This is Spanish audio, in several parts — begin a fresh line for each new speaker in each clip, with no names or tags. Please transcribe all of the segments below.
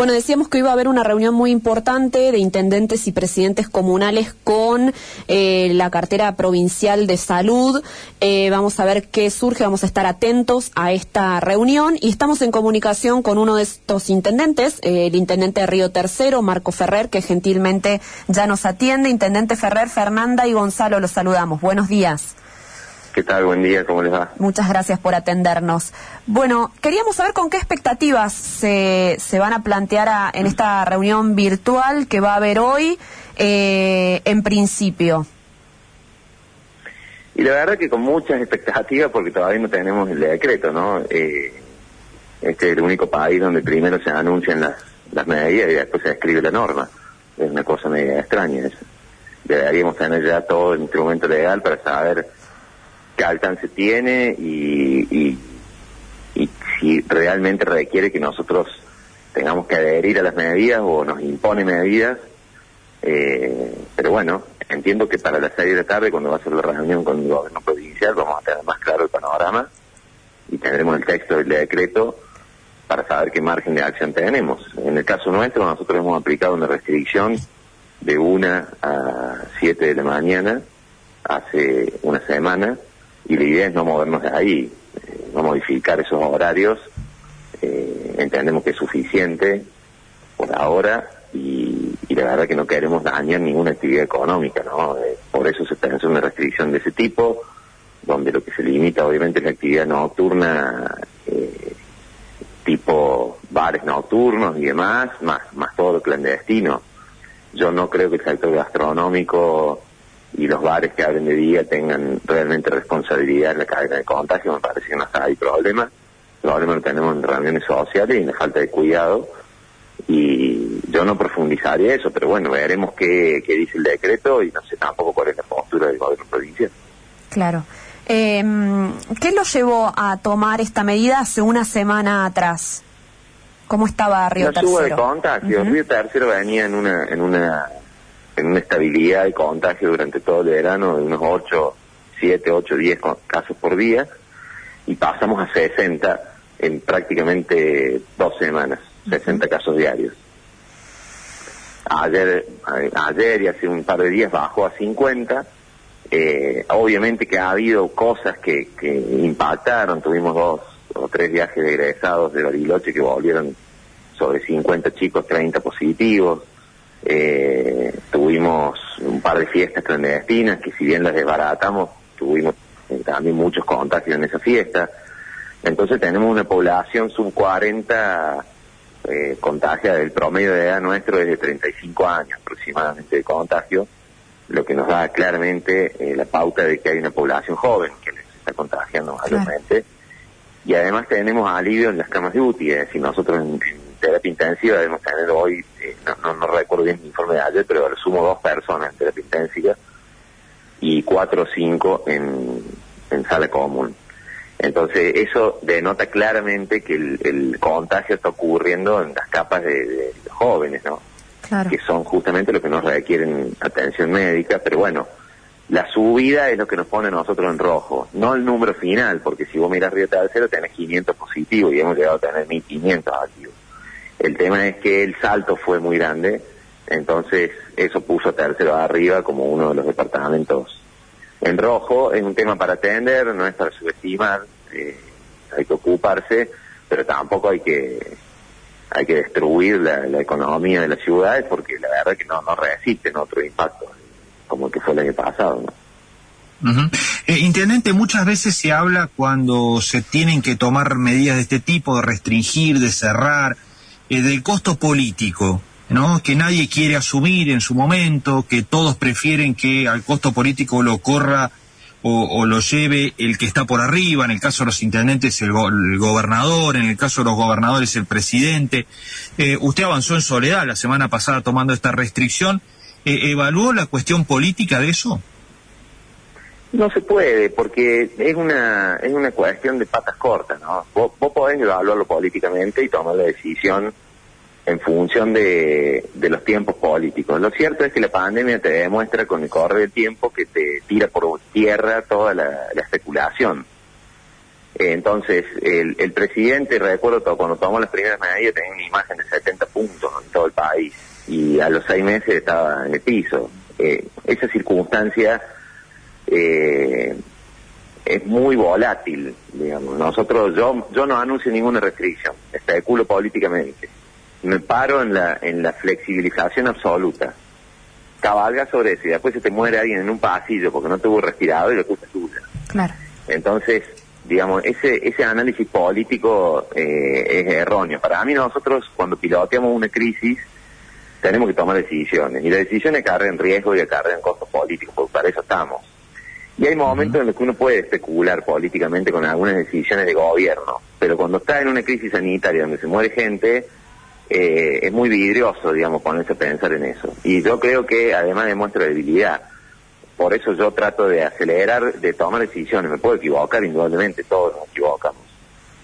Bueno, decíamos que iba a haber una reunión muy importante de intendentes y presidentes comunales con eh, la cartera provincial de salud. Eh, vamos a ver qué surge, vamos a estar atentos a esta reunión y estamos en comunicación con uno de estos intendentes, eh, el intendente de Río Tercero, Marco Ferrer, que gentilmente ya nos atiende. Intendente Ferrer, Fernanda y Gonzalo, los saludamos. Buenos días.
¿Qué tal? Buen día, ¿cómo les va?
Muchas gracias por atendernos. Bueno, queríamos saber con qué expectativas se, se van a plantear en esta reunión virtual que va a haber hoy, eh, en principio.
Y la verdad que con muchas expectativas, porque todavía no tenemos el decreto, ¿no? Eh, este es el único país donde primero se anuncian las, las medidas y después se escribe la norma. Es una cosa media extraña eso. Deberíamos tener ya todo el instrumento legal para saber qué alcance tiene y, si realmente requiere que nosotros tengamos que adherir a las medidas o nos impone medidas. Eh, pero bueno, entiendo que para las seis de la tarde, cuando va a ser la reunión con el gobierno provincial, vamos a tener más claro el panorama y tendremos el texto del decreto para saber qué margen de acción tenemos. En el caso nuestro, nosotros hemos aplicado una restricción de una a siete de la mañana hace una semana y la idea es no movernos de ahí, eh, no modificar esos horarios. Eh, entendemos que es suficiente por ahora y, la verdad que no queremos dañar ninguna actividad económica, ¿no? Eh, por eso se pensó una restricción de ese tipo, donde lo que se limita obviamente es la actividad nocturna, tipo bares nocturnos y demás, más, más todo lo clandestino. Yo no creo que el sector gastronómico y los bares que hablen de día tengan realmente responsabilidad en la cadena de contagio, me parece que no está ahí problema. El problema lo tenemos en reuniones sociales y en la falta de cuidado. Y yo no profundizaría eso, pero bueno, veremos qué, qué dice el decreto y no sé tampoco cuál es la postura del gobierno provincial.
Claro. Eh, ¿Qué lo llevó a tomar esta medida hace una semana atrás? ¿Cómo estaba Río
la
Tercero?
de contagio. Río Tercero venía en una, en una en una estabilidad de contagio durante todo el verano de unos 8, 7, 8, 10 casos por día y pasamos a 60 en prácticamente dos semanas, 60 casos diarios. Ayer, ayer y hace un par de días bajó a 50. Eh, obviamente que ha habido cosas que, que impactaron, tuvimos dos o tres viajes de egresados de Bariloche que volvieron sobre 50 chicos, 30 positivos. Eh, tuvimos un par de fiestas clandestinas que si bien las desbaratamos, tuvimos eh, también muchos contagios en esa fiesta. Entonces tenemos una población sub 40 eh, contagiada, el promedio de edad nuestro es de 35 años aproximadamente de contagio, lo que nos da claramente eh, la pauta de que hay una población joven que les está contagiando mayormente. Y además tenemos alivio en las camas de UTI, es decir, nosotros en terapia intensiva debemos tener hoy, eh, no, no, recuerdo bien el informe de ayer, pero sumo dos personas en terapia intensiva y cuatro o cinco en, en sala común. Entonces, eso denota claramente que el, contagio está ocurriendo en las capas de, jóvenes, ¿no? Que son justamente los que nos requieren atención médica, pero bueno, la subida es lo que nos pone a nosotros en rojo, no el número final, porque si vos miras Río Tercero tenés 500 positivos y hemos llegado a tener 1500 activos. El tema es que el salto fue muy grande, entonces eso puso a tercero arriba como uno de los departamentos en rojo. Es un tema para atender, no es para subestimar, eh, hay que ocuparse, pero tampoco hay que hay que destruir la, economía de las ciudades porque la verdad es que no, no resisten otro impacto como el que fue el año pasado.
¿no? Eh, intendente, muchas veces se habla cuando se tienen que tomar medidas de este tipo, de restringir, de cerrar, eh, del costo político, ¿no? que nadie quiere asumir en su momento, que todos prefieren que al costo político lo corra o, lo lleve el que está por arriba, en el caso de los intendentes el, gobernador, en el caso de los gobernadores el presidente. Eh, usted avanzó en soledad la semana pasada tomando esta restricción. Eh, ¿Evaluó la cuestión política de eso?
No se puede, porque es una es una cuestión de patas cortas, ¿no? Vos, vos podés evaluarlo políticamente y tomar la decisión en función de, de los tiempos políticos. Lo cierto es que la pandemia te demuestra con el correr del tiempo que te tira por tierra toda la, especulación. entonces, el, el presidente, recuerdo cuando tomó las primeras medidas, tenía una imagen de 70 puntos y a los seis meses estaba en el piso. Eh, esa circunstancia eh, es muy volátil, digamos. Nosotros, yo, yo no anuncio ninguna restricción, especulo políticamente. Me paro en la, en la flexibilización absoluta. Cabalga sobre eso y después se te muere alguien en un pasillo porque no tuvo respirador y la culpa es tuya.
Claro.
Entonces, digamos, ese, ese análisis político eh, es erróneo. Para mí nosotros cuando piloteamos una crisis tenemos que tomar decisiones y las decisiones cargan riesgo y cargan costos políticos, porque para eso estamos. Y hay momentos en los que uno puede especular políticamente con algunas decisiones de gobierno, pero cuando está en una crisis sanitaria donde se muere gente, eh, es muy vidrioso, digamos, ponerse a pensar en eso. Y yo creo que además demuestra debilidad. Por eso yo trato de acelerar, de tomar decisiones. Me puedo equivocar, indudablemente, todos nos equivocamos.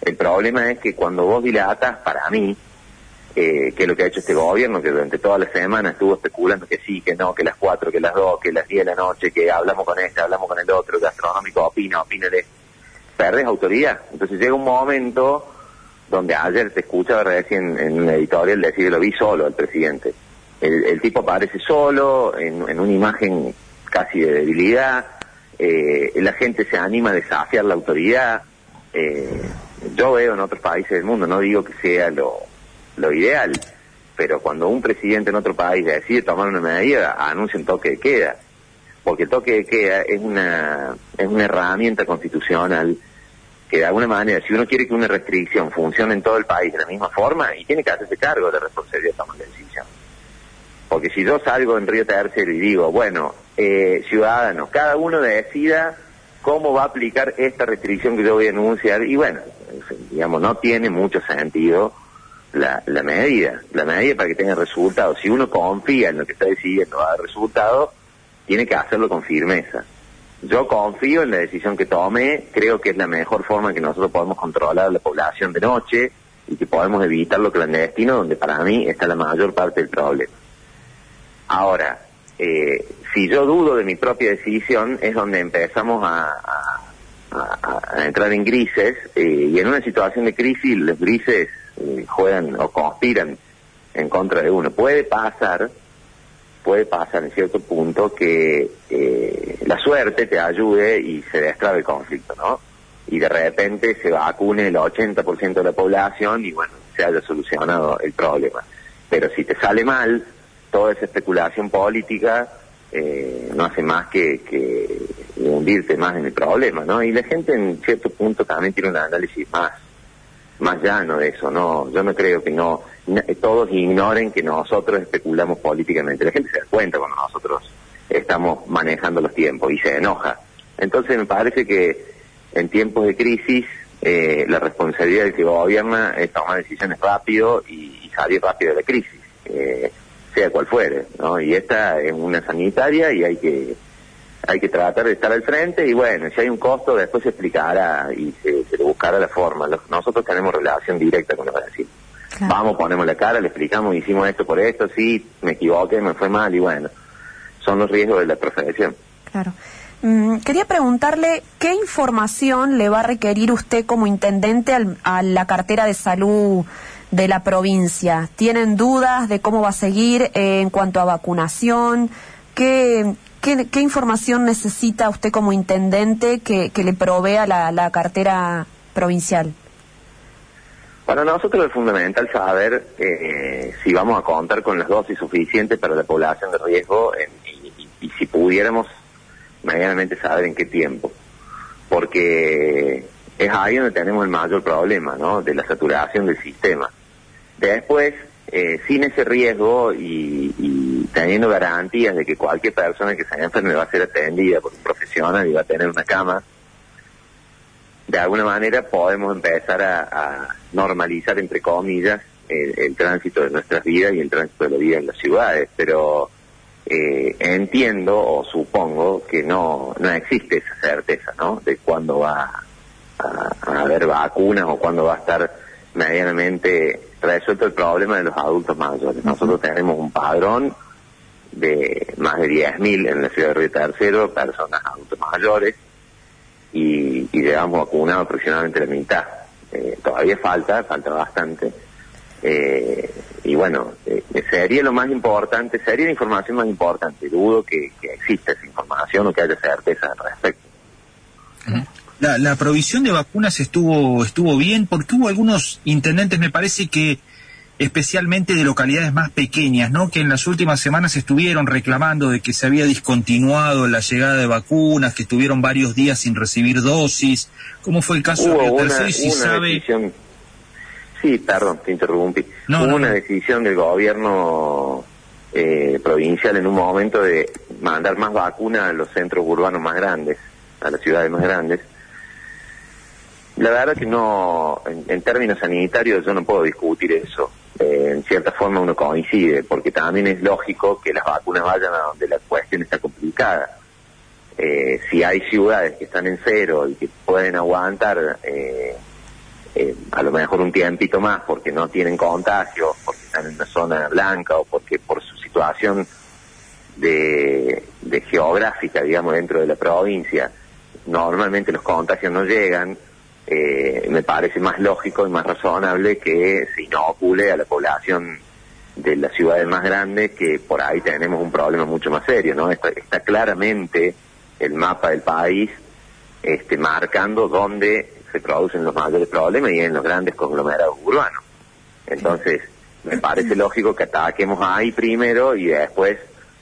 El problema es que cuando vos dilatas, para mí, eh, que es lo que ha hecho este gobierno, que durante toda la semana estuvo especulando que sí, que no, que las cuatro, que las dos, que las diez de la noche, que hablamos con este, hablamos con el otro, gastronómico opina, opina de... Perdés autoridad. Entonces llega un momento donde ayer te escuchaba recién en, un editorial decir lo vi solo al presidente. El, tipo aparece solo, en, en una imagen casi de debilidad, eh, la gente se anima a desafiar la autoridad. Eh, yo veo en otros países del mundo, no digo que sea lo, lo ideal, pero cuando un presidente en otro país decide tomar una medida, anuncia un toque de queda, porque el toque de queda es una, es una herramienta constitucional que de alguna manera, si uno quiere que una restricción funcione en todo el país de la misma forma, y tiene que hacerse cargo de la responsabilidad de tomar la decisión. Porque si yo salgo en Río Tercero y digo, bueno, eh, ciudadanos, cada uno decida cómo va a aplicar esta restricción que yo voy a anunciar, y bueno, digamos, no tiene mucho sentido la, la medida, la medida para que tenga resultados. Si uno confía en lo que está decidiendo va a dar resultados, tiene que hacerlo con firmeza. Yo confío en la decisión que tome, creo que es la mejor forma que nosotros podemos controlar la población de noche y que podemos evitar lo clandestino, donde para mí está la mayor parte del problema. Ahora, eh, si yo dudo de mi propia decisión, es donde empezamos a, entrar en grises, eh, y en una situación de crisis los grises eh, juegan o conspiran en contra de uno. Puede pasar, puede pasar en cierto punto que la suerte te ayude y se destrabe el conflicto, ¿no? Y de repente se vacune el 80% de la población y bueno, se haya solucionado el problema. Pero si te sale mal, toda esa especulación política eh, no hace más que, hundirte más en el problema, ¿no? Y la gente en cierto punto también tiene un análisis más más llano eso, ¿no? Yo no creo que no, todos ignoren que nosotros especulamos políticamente. La gente se da cuenta cuando nosotros estamos manejando los tiempos y se enoja. Entonces me parece que en tiempos de crisis eh, la responsabilidad del que gobierna es tomar decisiones rápido y, salir rápido de la crisis. Eh, sea cual fuere, ¿no? Y esta es una sanitaria y hay que hay que tratar de estar al frente y bueno, si hay un costo después se explicará y se, le buscará la forma. Nosotros tenemos relación directa con los vecinos. Vamos, ponemos la cara, le explicamos, hicimos esto por esto, sí, me equivoqué, me fue mal y bueno, son los riesgos de la profesión.
Claro. Mm, quería preguntarle qué información le va a requerir usted como intendente a la cartera de salud de la provincia. ¿Tienen dudas de cómo va a seguir eh, en cuanto a vacunación? ¿Qué, qué, información necesita usted como intendente que, le provea la, cartera provincial?
Para nosotros es fundamental saber eh, si vamos a contar con las dosis suficientes para la población de riesgo y, si pudiéramos medianamente saber en qué tiempo. Porque es ahí donde tenemos el mayor problema, ¿no? De la saturación del sistema. Después, eh, sin ese riesgo y, teniendo garantías de que cualquier persona que se enferme va a ser atendida por un profesional y va a tener una cama, de alguna manera podemos empezar a, normalizar, entre comillas, el, tránsito de nuestras vidas y el tránsito de la vida en las ciudades. Pero eh, entiendo o supongo que no, no existe esa certeza, ¿no? De cuándo va a, haber vacunas o cuándo va a estar medianamente resuelto el problema de los adultos mayores. Nosotros tenemos un padrón de más de 10.000 en la ciudad de Río Tercero, personas adultos mayores, y, y llevamos vacunado aproximadamente la mitad. Eh, todavía falta, falta bastante, Eh, y bueno, eh, sería lo más importante, sería la información más importante. Dudo que, que exista esa información o que haya certeza al respecto.
La, la provisión de vacunas estuvo estuvo bien porque hubo algunos intendentes, me parece que especialmente de localidades más pequeñas, ¿no? Que en las últimas semanas estuvieron reclamando de que se había discontinuado la llegada de vacunas, que estuvieron varios días sin recibir dosis. ¿Cómo fue el caso
Hubo
de
una,
Tercero? Y si
una
sabe...
decisión, sí, perdón, te interrumpí.
No,
Hubo
no,
una
no.
decisión del gobierno eh, provincial en un momento de mandar más vacunas a los centros urbanos más grandes, a las ciudades más grandes. La verdad que no, en, términos sanitarios yo no puedo discutir eso. Eh, en cierta forma uno coincide, porque también es lógico que las vacunas vayan a donde la cuestión está complicada. Eh, si hay ciudades que están en cero y que pueden aguantar eh, a lo mejor un tiempito más porque no tienen contagios, porque están en una zona blanca o porque por su situación de geográfica, digamos, dentro de la provincia, normalmente los contagios no llegan, eh, me parece más lógico y más razonable que se inocule a la población de las ciudades más grandes que por ahí tenemos un problema mucho más serio, ¿no? Está, está claramente el mapa del país este, marcando dónde se producen los mayores problemas y en los grandes conglomerados urbanos. Entonces, me parece lógico que ataquemos ahí primero y después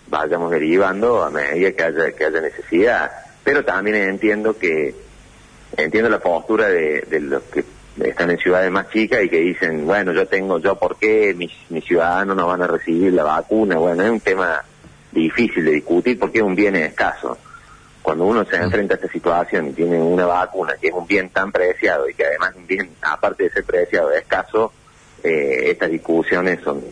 vayamos derivando a medida que haya, que haya necesidad. Pero también entiendo que entiendo la postura de, de los que están en ciudades más chicas y que dicen, bueno, yo tengo, yo por qué mis, mis ciudadanos no van a recibir la vacuna. Bueno, es un tema difícil de discutir porque es un bien escaso. Cuando uno se enfrenta a esta situación y tiene una vacuna que es un bien tan preciado y que además un bien, aparte de ser preciado, es escaso, eh, estas discusiones son,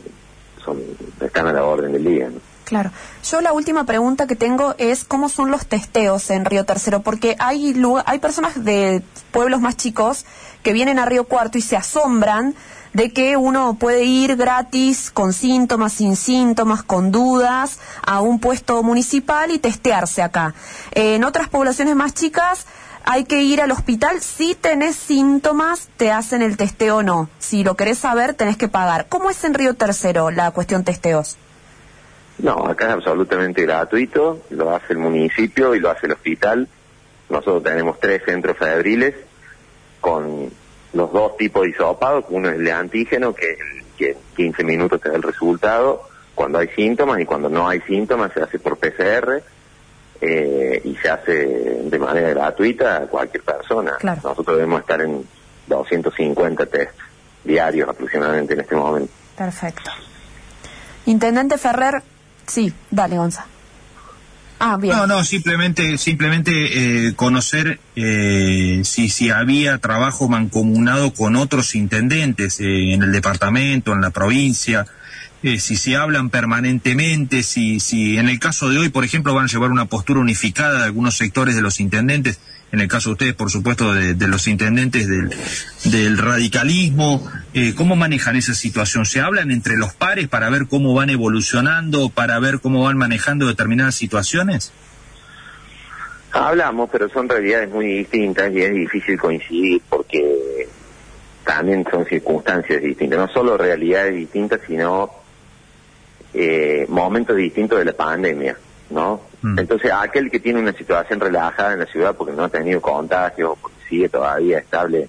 son, están a la orden del día. ¿no?
Claro. Yo la última pregunta que tengo es cómo son los testeos en Río Tercero, porque hay hay personas de pueblos más chicos que vienen a Río Cuarto y se asombran de que uno puede ir gratis con síntomas, sin síntomas, con dudas a un puesto municipal y testearse acá. Eh, en otras poblaciones más chicas hay que ir al hospital. Si tenés síntomas, te hacen el testeo o no. Si lo querés saber, tenés que pagar. ¿Cómo es en Río Tercero la cuestión testeos?
No, acá es absolutamente gratuito, lo hace el municipio y lo hace el hospital. Nosotros tenemos tres centros febriles con los dos tipos de hisopado, uno es el de antígeno, que, que en 15 minutos te da el resultado cuando hay síntomas y cuando no hay síntomas se hace por PCR eh, y se hace de manera gratuita a cualquier persona.
Claro.
Nosotros debemos estar en 250 test diarios aproximadamente en este momento.
Perfecto. Intendente Ferrer, sí, dale, Gonza. Ah, bien.
No, no, simplemente, simplemente eh, conocer eh, si, si había trabajo mancomunado con otros intendentes eh, en el departamento, en la provincia, eh, si se hablan permanentemente, si, si en el caso de hoy, por ejemplo, van a llevar una postura unificada de algunos sectores de los intendentes, en el caso de ustedes, por supuesto, de, los intendentes del, del radicalismo, eh, ¿cómo manejan esa situación? ¿Se hablan entre los pares para ver cómo van evolucionando, para ver cómo van manejando determinadas situaciones?
Hablamos, pero son realidades muy distintas y es difícil coincidir porque también son circunstancias distintas, no solo realidades distintas, sino eh, momentos distintos de la pandemia, ¿no?
Mm.
Entonces, aquel que tiene una situación relajada en la ciudad porque no ha tenido contagios, porque sigue todavía estable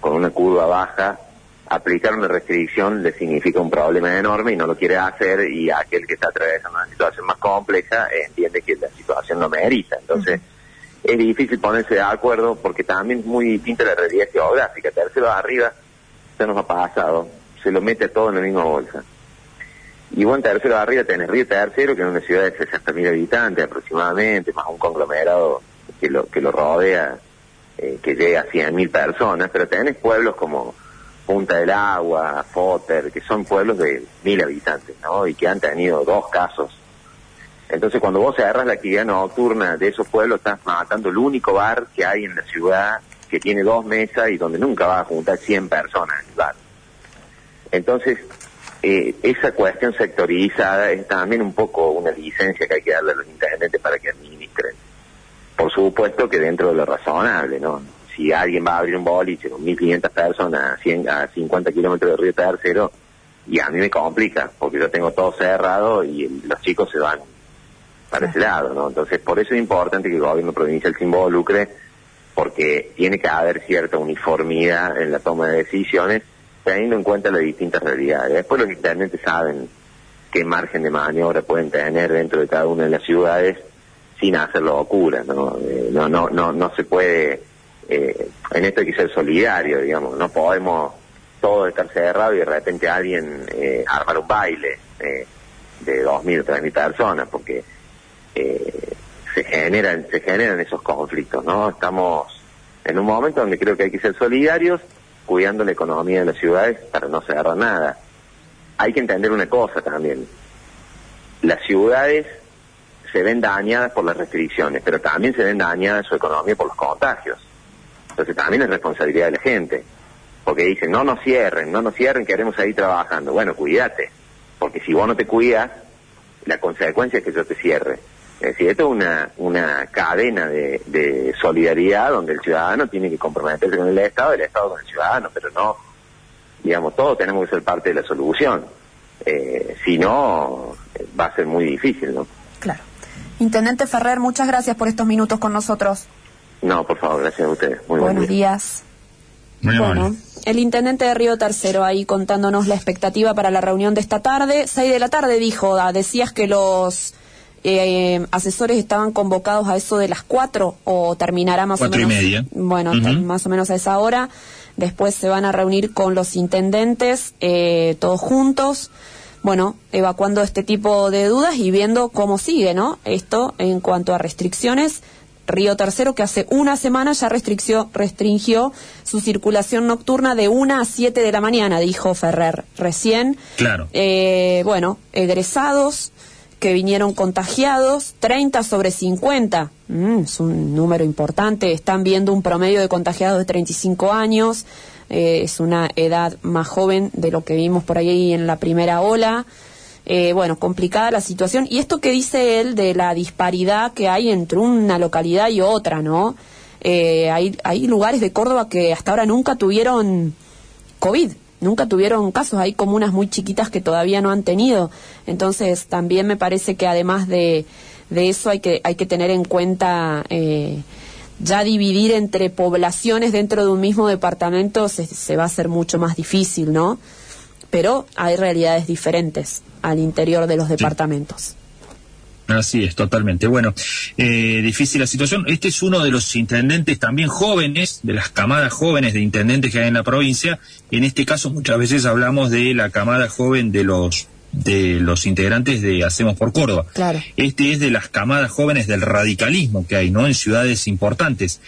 con una curva baja, aplicar una restricción le significa un problema enorme y no lo quiere hacer y aquel que está atravesando una situación más compleja entiende que la situación lo merita. Entonces, es difícil ponerse de acuerdo porque también es muy distinta la realidad geográfica. Tercero arriba, se nos ha pasado, se lo mete todo en la misma bolsa. Y vos en tercero arriba tenés Río Tercero, que es una ciudad de 60.000 habitantes aproximadamente, más un conglomerado que lo, que lo rodea, eh, que llega a 100.000 personas, pero tenés pueblos como Punta del Agua, Foter, que son pueblos de mil habitantes, ¿no? Y que han tenido dos casos. Entonces, cuando vos cerras la actividad nocturna de esos pueblos, estás matando el único bar que hay en la ciudad que tiene dos mesas y donde nunca vas a juntar 100 personas en el bar. Entonces, eh, esa cuestión sectorizada es también un poco una licencia que hay que darle a los intendentes para que administren. Por supuesto que dentro de lo razonable, ¿no? Si alguien va a abrir un boliche con 1.500 personas a, 100, a 50 kilómetros de Río Tercero, y a mí me complica, porque yo tengo todo cerrado y los chicos se van para ese lado, ¿no? Entonces, por eso es importante que el gobierno provincial se involucre, porque tiene que haber cierta uniformidad en la toma de decisiones, teniendo en cuenta las distintas realidades. Después los intendentes saben qué margen de maniobra pueden tener dentro de cada una de las ciudades sin hacer locura, ¿no? Eh, no, no, no, no se puede, eh, en esto hay que ser solidario, digamos, no podemos todo estar cerrado y de repente alguien eh, armar un baile eh, de dos mil o tres mil personas, porque eh, se generan, se generan esos conflictos, ¿no? Estamos en un momento donde creo que hay que ser solidarios, cuidando la economía de las ciudades para no cerrar nada. Hay que entender una cosa también. Las ciudades se ven dañadas por las restricciones, pero también se ven dañadas su economía por los contagios. Entonces también es responsabilidad de la gente porque dicen, no nos cierren, no nos cierren, queremos seguir trabajando. Bueno, cuídate, porque si vos no te cuidas, la consecuencia es que yo te cierre. Es decir, esto es una, una cadena de, solidaridad donde el ciudadano tiene que comprometerse con el Estado, el Estado con el ciudadano, pero no, digamos, todos tenemos que ser parte de la solución. Eh, si no, va a ser muy difícil, ¿no?
Claro. Intendente Ferrer, muchas gracias por estos minutos con nosotros.
No, por favor, gracias a ustedes.
Muy Buenos días. bueno, el intendente de Río Tercero ahí contándonos la expectativa para la reunión de esta tarde. Seis de la tarde dijo, decías que los eh, asesores estaban convocados a eso de las cuatro o terminará más
o
menos.
y media.
Bueno, más o menos a esa hora. Después se van a reunir con los intendentes, eh, todos juntos. Bueno, evacuando este tipo de dudas y viendo cómo sigue, ¿no? Esto en cuanto a restricciones Río Tercero, que hace una semana ya restringió su circulación nocturna de una a 7 de la mañana, dijo Ferrer recién.
Claro.
Eh, bueno, egresados que vinieron contagiados, 30 sobre 50, mm, es un número importante, están viendo un promedio de contagiados de 35 años, eh, es una edad más joven de lo que vimos por ahí en la primera ola. Eh, bueno, complicada la situación. Y esto que dice él de la disparidad que hay entre una localidad y otra, ¿no? Eh, hay, hay lugares de Córdoba que hasta ahora nunca tuvieron COVID, nunca tuvieron casos, hay comunas muy chiquitas que todavía no han tenido. Entonces, también me parece que además de, de eso hay que, hay que tener en cuenta... Eh, ya dividir entre poblaciones dentro de un mismo departamento se, se va a hacer mucho más difícil, ¿no? pero hay realidades diferentes al interior de los departamentos.
Así es, totalmente. Bueno, eh, difícil la situación. Este es uno de los intendentes también jóvenes, de las camadas jóvenes de intendentes que hay en la provincia. En este caso, muchas veces hablamos de la camada joven de los de los integrantes de Hacemos por Córdoba.
Claro.
Este es de las camadas jóvenes del radicalismo que hay, ¿no? En ciudades importantes.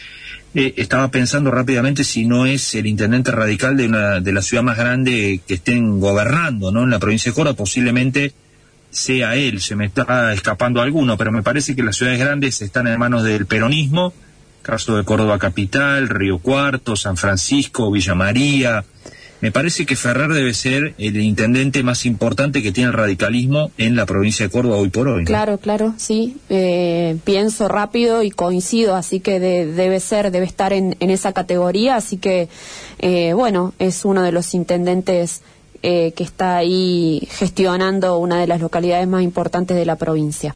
Eh, estaba pensando rápidamente si no es el intendente radical de una de la ciudad más grande que estén gobernando, ¿no? En la provincia de Córdoba posiblemente sea él, se me está escapando alguno, pero me parece que las ciudades grandes están en manos del peronismo, caso de Córdoba capital, Río Cuarto, San Francisco, Villa María, me parece que Ferrer debe ser el intendente más importante que tiene el radicalismo en la provincia de Córdoba hoy por hoy.
Claro, claro, sí. Eh, pienso rápido y coincido, así que debe ser, debe estar en, esa categoría. Así que, eh, bueno, es uno de los intendentes eh, que está ahí gestionando una de las localidades más importantes de la provincia.